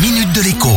minute de l'écho.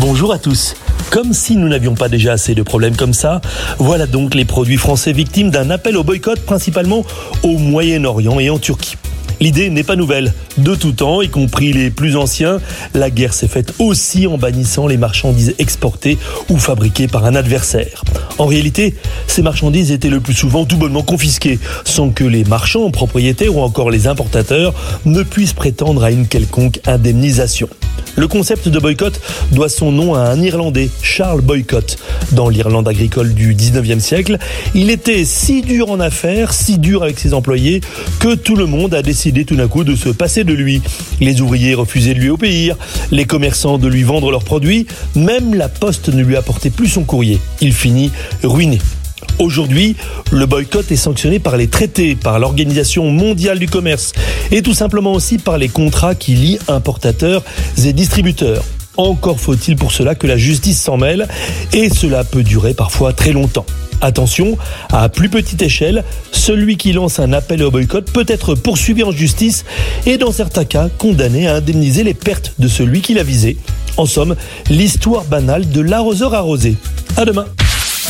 Bonjour à tous. Comme si nous n'avions pas déjà assez de problèmes comme ça, voilà donc les produits français victimes d'un appel au boycott principalement au Moyen-Orient et en Turquie. L'idée n'est pas nouvelle. De tout temps, y compris les plus anciens, la guerre s'est faite aussi en bannissant les marchandises exportées ou fabriquées par un adversaire. En réalité, ces marchandises étaient le plus souvent tout bonnement confisquées, sans que les marchands, propriétaires ou encore les importateurs ne puissent prétendre à une quelconque indemnisation. Le concept de boycott doit son nom à un Irlandais, Charles Boycott. Dans l'Irlande agricole du 19e siècle, il était si dur en affaires, si dur avec ses employés, que tout le monde a décidé tout d'un coup de se passer de lui. Les ouvriers refusaient de lui obéir, les commerçants de lui vendre leurs produits, même la poste ne lui apportait plus son courrier. Il finit ruiné. Aujourd'hui, le boycott est sanctionné par les traités, par l'Organisation mondiale du commerce et tout simplement aussi par les contrats qui lient importateurs et distributeurs. Encore faut-il pour cela que la justice s'en mêle et cela peut durer parfois très longtemps. Attention, à plus petite échelle, celui qui lance un appel au boycott peut être poursuivi en justice et dans certains cas condamné à indemniser les pertes de celui qui l'a visé. En somme, l'histoire banale de l'arroseur arrosé. À demain.